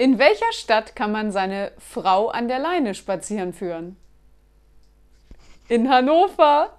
In welcher Stadt kann man seine Frau an der Leine spazieren führen? In Hannover.